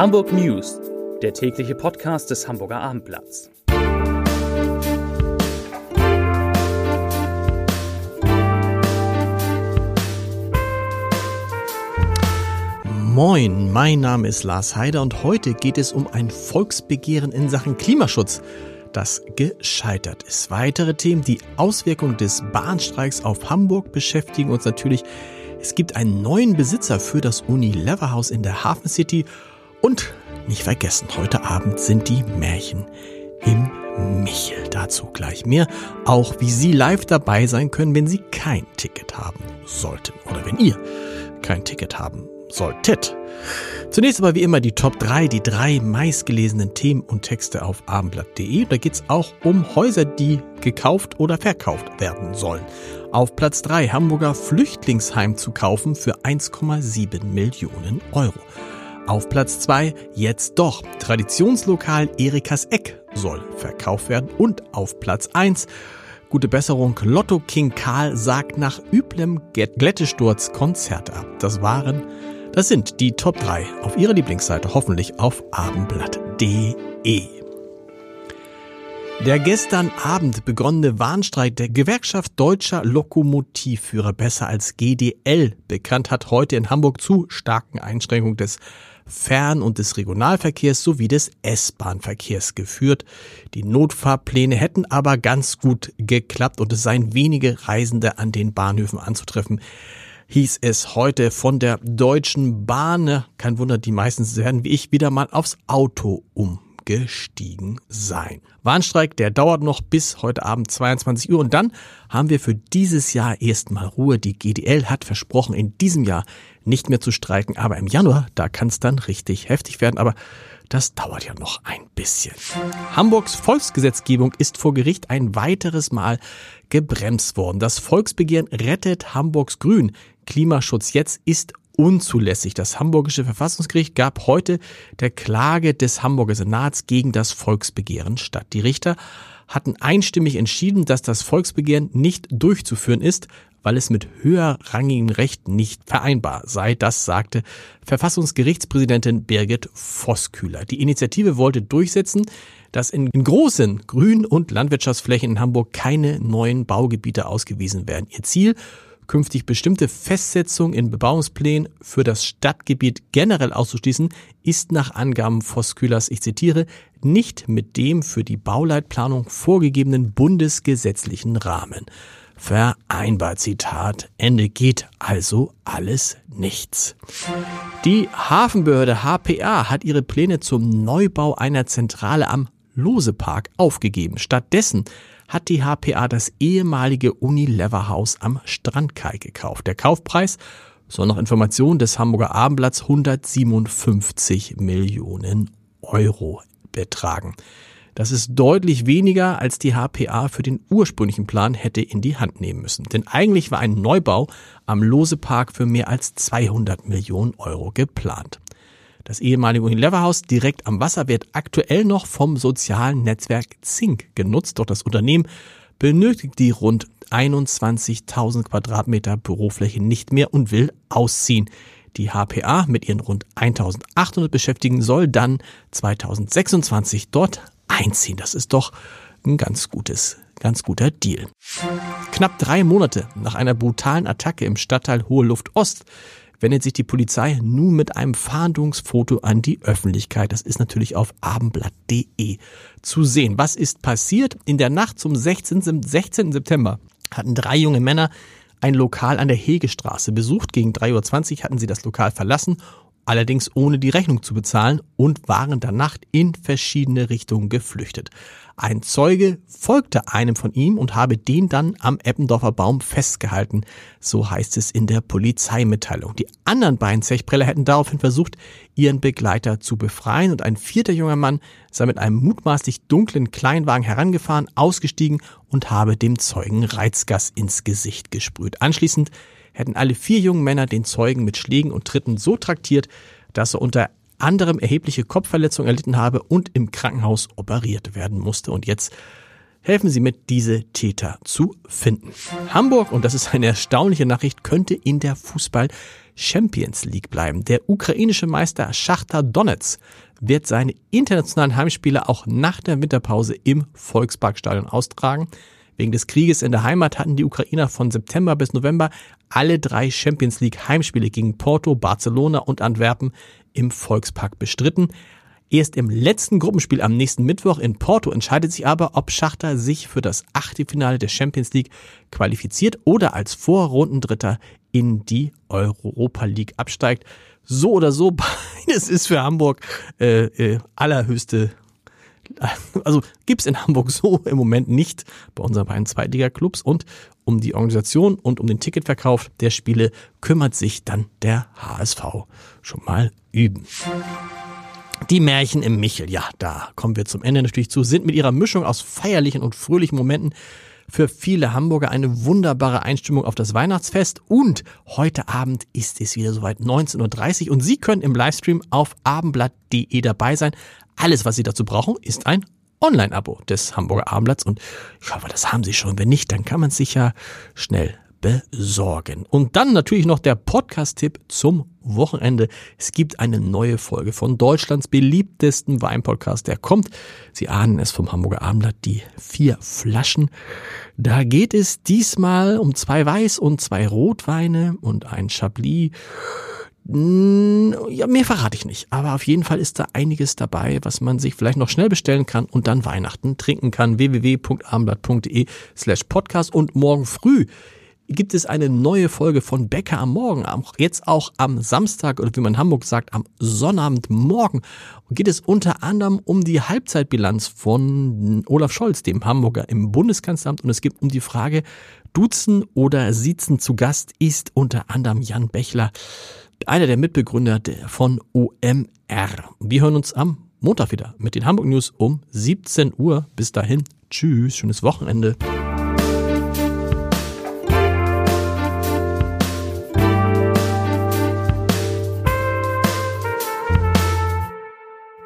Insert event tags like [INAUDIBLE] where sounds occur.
Hamburg News, der tägliche Podcast des Hamburger Abendblatts. Moin, mein Name ist Lars Heider und heute geht es um ein Volksbegehren in Sachen Klimaschutz, das gescheitert ist. Weitere Themen, die Auswirkungen des Bahnstreiks auf Hamburg beschäftigen uns natürlich. Es gibt einen neuen Besitzer für das Unilever Haus in der Hafen City und nicht vergessen, heute Abend sind die Märchen im Michel. Dazu gleich mehr. Auch wie Sie live dabei sein können, wenn Sie kein Ticket haben sollten. Oder wenn ihr kein Ticket haben solltet. Zunächst aber wie immer die Top 3, die drei meistgelesenen Themen und Texte auf abendblatt.de. Da geht's auch um Häuser, die gekauft oder verkauft werden sollen. Auf Platz 3 Hamburger Flüchtlingsheim zu kaufen für 1,7 Millionen Euro. Auf Platz 2 jetzt doch Traditionslokal Erikas Eck soll verkauft werden und auf Platz 1 Gute Besserung, Lotto King Karl sagt nach üblem Glättesturz Konzerte ab. Das waren, das sind die Top 3 auf ihrer Lieblingsseite, hoffentlich auf abendblatt.de. Der gestern Abend begonnene Warnstreik der Gewerkschaft Deutscher Lokomotivführer, besser als GDL bekannt, hat heute in Hamburg zu starken Einschränkungen des Fern- und des Regionalverkehrs sowie des S-Bahn-Verkehrs geführt. Die Notfahrpläne hätten aber ganz gut geklappt und es seien wenige Reisende an den Bahnhöfen anzutreffen hieß es heute von der Deutschen Bahn. Kein Wunder, die meisten werden wie ich wieder mal aufs Auto umgestiegen sein. Warnstreik, der dauert noch bis heute Abend 22 Uhr und dann haben wir für dieses Jahr erstmal Ruhe. Die GDL hat versprochen, in diesem Jahr nicht mehr zu streiken. Aber im Januar, da kann es dann richtig heftig werden. Aber das dauert ja noch ein bisschen. Hamburgs Volksgesetzgebung ist vor Gericht ein weiteres Mal gebremst worden. Das Volksbegehren rettet Hamburgs Grün. Klimaschutz jetzt ist unzulässig. Das Hamburgische Verfassungsgericht gab heute der Klage des Hamburger Senats gegen das Volksbegehren statt. Die Richter hatten einstimmig entschieden, dass das Volksbegehren nicht durchzuführen ist, weil es mit höherrangigen Rechten nicht vereinbar sei. Das sagte Verfassungsgerichtspräsidentin Birgit Vosskühler. Die Initiative wollte durchsetzen, dass in großen Grün- und Landwirtschaftsflächen in Hamburg keine neuen Baugebiete ausgewiesen werden. Ihr Ziel künftig bestimmte Festsetzungen in Bebauungsplänen für das Stadtgebiet generell auszuschließen, ist nach Angaben Voskühlers, ich zitiere, nicht mit dem für die Bauleitplanung vorgegebenen bundesgesetzlichen Rahmen vereinbart. Zitat Ende geht also alles nichts. Die Hafenbehörde HPA hat ihre Pläne zum Neubau einer Zentrale am Losepark aufgegeben. Stattdessen hat die HPA das ehemalige Unilever Haus am Strandkai gekauft. Der Kaufpreis soll nach Informationen des Hamburger Abendblatts 157 Millionen Euro betragen. Das ist deutlich weniger, als die HPA für den ursprünglichen Plan hätte in die Hand nehmen müssen. Denn eigentlich war ein Neubau am Losepark für mehr als 200 Millionen Euro geplant. Das ehemalige Unilever-Haus direkt am Wasser wird aktuell noch vom sozialen Netzwerk Zink genutzt, doch das Unternehmen benötigt die rund 21.000 Quadratmeter Bürofläche nicht mehr und will ausziehen. Die HPA mit ihren rund 1800 Beschäftigten soll dann 2026 dort einziehen. Das ist doch ein ganz gutes, ganz guter Deal. Knapp drei Monate nach einer brutalen Attacke im Stadtteil Hohe Luft Ost wendet sich die Polizei nun mit einem Fahndungsfoto an die Öffentlichkeit. Das ist natürlich auf abendblatt.de zu sehen. Was ist passiert? In der Nacht zum 16. 16. September hatten drei junge Männer ein Lokal an der Hegestraße besucht. Gegen 3.20 Uhr hatten sie das Lokal verlassen allerdings ohne die Rechnung zu bezahlen und waren danach in verschiedene Richtungen geflüchtet. Ein Zeuge folgte einem von ihm und habe den dann am Eppendorfer Baum festgehalten, so heißt es in der Polizeimitteilung. Die anderen beiden Zechpreller hätten daraufhin versucht, ihren Begleiter zu befreien und ein vierter junger Mann sei mit einem mutmaßlich dunklen Kleinwagen herangefahren, ausgestiegen und habe dem Zeugen Reizgas ins Gesicht gesprüht. Anschließend hätten alle vier jungen Männer den Zeugen mit Schlägen und Tritten so traktiert, dass er unter anderem erhebliche Kopfverletzungen erlitten habe und im Krankenhaus operiert werden musste. Und jetzt Helfen Sie mit, diese Täter zu finden. Hamburg, und das ist eine erstaunliche Nachricht, könnte in der Fußball Champions League bleiben. Der ukrainische Meister Schachtar Donetsk wird seine internationalen Heimspiele auch nach der Winterpause im Volksparkstadion austragen. Wegen des Krieges in der Heimat hatten die Ukrainer von September bis November alle drei Champions League Heimspiele gegen Porto, Barcelona und Antwerpen im Volkspark bestritten. Erst im letzten Gruppenspiel am nächsten Mittwoch in Porto entscheidet sich aber, ob Schachter sich für das Achtelfinale der Champions League qualifiziert oder als Vorrundendritter in die Europa League absteigt. So oder so, [LAUGHS] beides ist für Hamburg äh, äh, allerhöchste [LAUGHS] also gibt's in Hamburg so im Moment nicht bei unseren beiden Zweitliga-Clubs und um die Organisation und um den Ticketverkauf der Spiele kümmert sich dann der HSV. Schon mal üben. Die Märchen im Michel, ja, da kommen wir zum Ende natürlich zu, sind mit ihrer Mischung aus feierlichen und fröhlichen Momenten für viele Hamburger eine wunderbare Einstimmung auf das Weihnachtsfest und heute Abend ist es wieder soweit 19.30 Uhr und Sie können im Livestream auf abendblatt.de dabei sein. Alles, was Sie dazu brauchen, ist ein Online-Abo des Hamburger Abendblatts und ich hoffe, das haben Sie schon. Wenn nicht, dann kann man sich ja schnell besorgen. Und dann natürlich noch der Podcast-Tipp zum Wochenende. Es gibt eine neue Folge von Deutschlands beliebtesten Weinpodcast. Der kommt, Sie ahnen es vom Hamburger Abendblatt, die vier Flaschen. Da geht es diesmal um zwei Weiß- und zwei Rotweine und ein Chablis. Hm, ja, mehr verrate ich nicht. Aber auf jeden Fall ist da einiges dabei, was man sich vielleicht noch schnell bestellen kann und dann Weihnachten trinken kann. www.abendblatt.de slash podcast und morgen früh gibt es eine neue Folge von Bäcker am Morgen. Jetzt auch am Samstag oder wie man in Hamburg sagt, am Sonnabendmorgen geht es unter anderem um die Halbzeitbilanz von Olaf Scholz, dem Hamburger im Bundeskanzleramt. Und es gibt um die Frage, Duzen oder Siezen zu Gast ist unter anderem Jan Bechler, einer der Mitbegründer von OMR. Wir hören uns am Montag wieder mit den Hamburg News um 17 Uhr. Bis dahin, tschüss, schönes Wochenende.